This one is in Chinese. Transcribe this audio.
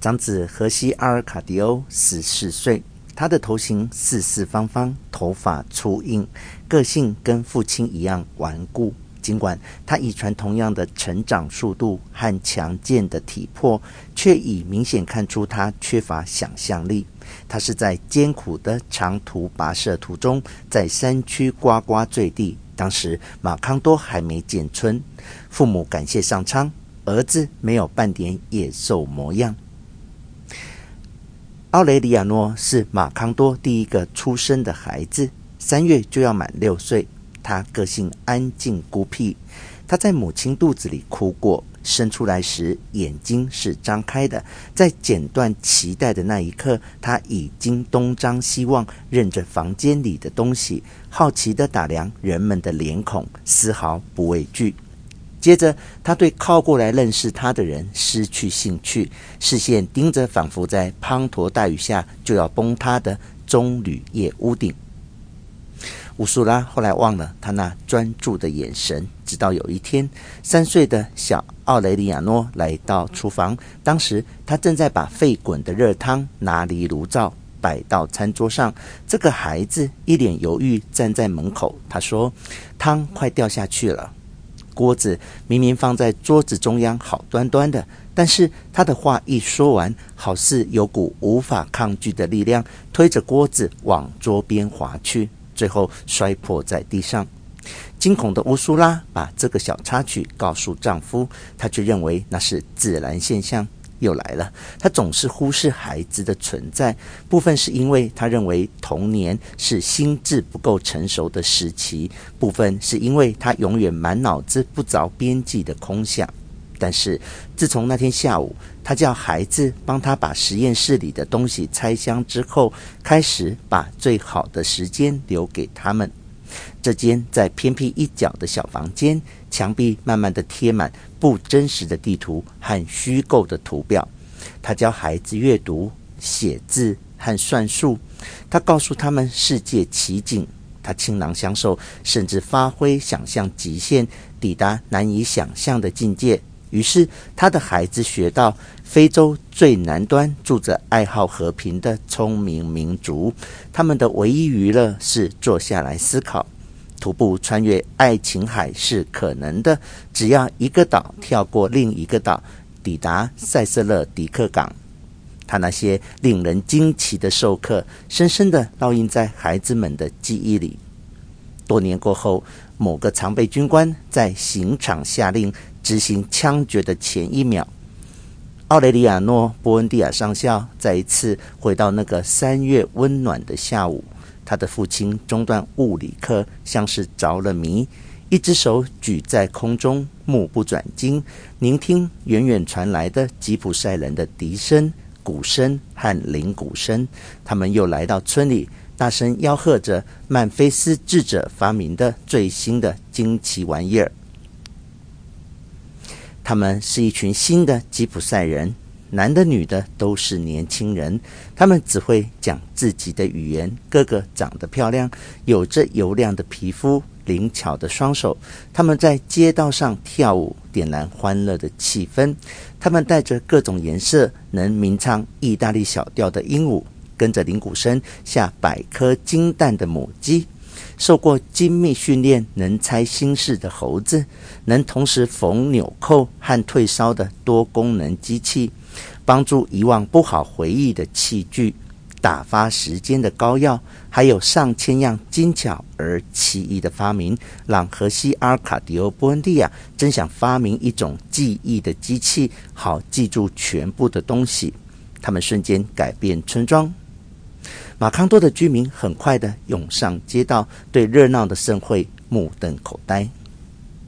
长子荷西阿尔卡迪欧十四岁，他的头型四四方方，头发粗硬，个性跟父亲一样顽固。尽管他遗传同样的成长速度和强健的体魄，却已明显看出他缺乏想象力。他是在艰苦的长途跋涉途中，在山区呱呱坠地。当时马康多还没建村，父母感谢上苍，儿子没有半点野兽模样。奥雷里亚诺是马康多第一个出生的孩子，三月就要满六岁。他个性安静孤僻，他在母亲肚子里哭过，生出来时眼睛是张开的。在剪断脐带的那一刻，他已经东张西望，认着房间里的东西，好奇地打量人们的脸孔，丝毫不畏惧。接着，他对靠过来认识他的人失去兴趣，视线盯着仿佛在滂沱大雨下就要崩塌的棕榈叶屋顶。乌苏拉后来忘了他那专注的眼神，直到有一天，三岁的小奥雷里亚诺来到厨房，当时他正在把沸滚的热汤拿离炉灶，摆到餐桌上。这个孩子一脸犹豫站在门口，他说：“汤快掉下去了。”锅子明明放在桌子中央，好端端的，但是他的话一说完，好似有股无法抗拒的力量推着锅子往桌边滑去，最后摔破在地上。惊恐的乌苏拉把这个小插曲告诉丈夫，她却认为那是自然现象。又来了，他总是忽视孩子的存在，部分是因为他认为童年是心智不够成熟的时期，部分是因为他永远满脑子不着边际的空想。但是自从那天下午，他叫孩子帮他把实验室里的东西拆箱之后，开始把最好的时间留给他们。这间在偏僻一角的小房间，墙壁慢慢地贴满不真实的地图和虚构的图表。他教孩子阅读、写字和算术。他告诉他们世界奇景。他倾囊相授，甚至发挥想象极限，抵达难以想象的境界。于是，他的孩子学到非洲最南端住着爱好和平的聪明民族，他们的唯一娱乐是坐下来思考。徒步穿越爱琴海是可能的，只要一个岛跳过另一个岛，抵达塞瑟勒迪克港。他那些令人惊奇的授课，深深的烙印在孩子们的记忆里。多年过后，某个常备军官在刑场下令执行枪决的前一秒，奥雷里亚诺·波恩蒂亚上校再一次回到那个三月温暖的下午。他的父亲中断物理课，像是着了迷，一只手举在空中，目不转睛，聆听远远传来的吉普赛人的笛声、鼓声和铃鼓声。他们又来到村里，大声吆喝着曼菲斯智者发明的最新的惊奇玩意儿。他们是一群新的吉普赛人。男的、女的都是年轻人，他们只会讲自己的语言。个个长得漂亮，有着油亮的皮肤、灵巧的双手。他们在街道上跳舞，点燃欢乐的气氛。他们带着各种颜色，能鸣唱意大利小调的鹦鹉，跟着铃鼓声下百颗金蛋的母鸡。受过精密训练、能猜心事的猴子，能同时缝纽扣和退烧的多功能机器。帮助遗忘不好回忆的器具，打发时间的膏药，还有上千样精巧而奇异的发明，让荷西阿尔卡迪欧·波恩蒂亚真想发明一种记忆的机器，好记住全部的东西。他们瞬间改变村庄。马康多的居民很快地涌上街道，对热闹的盛会目瞪口呆。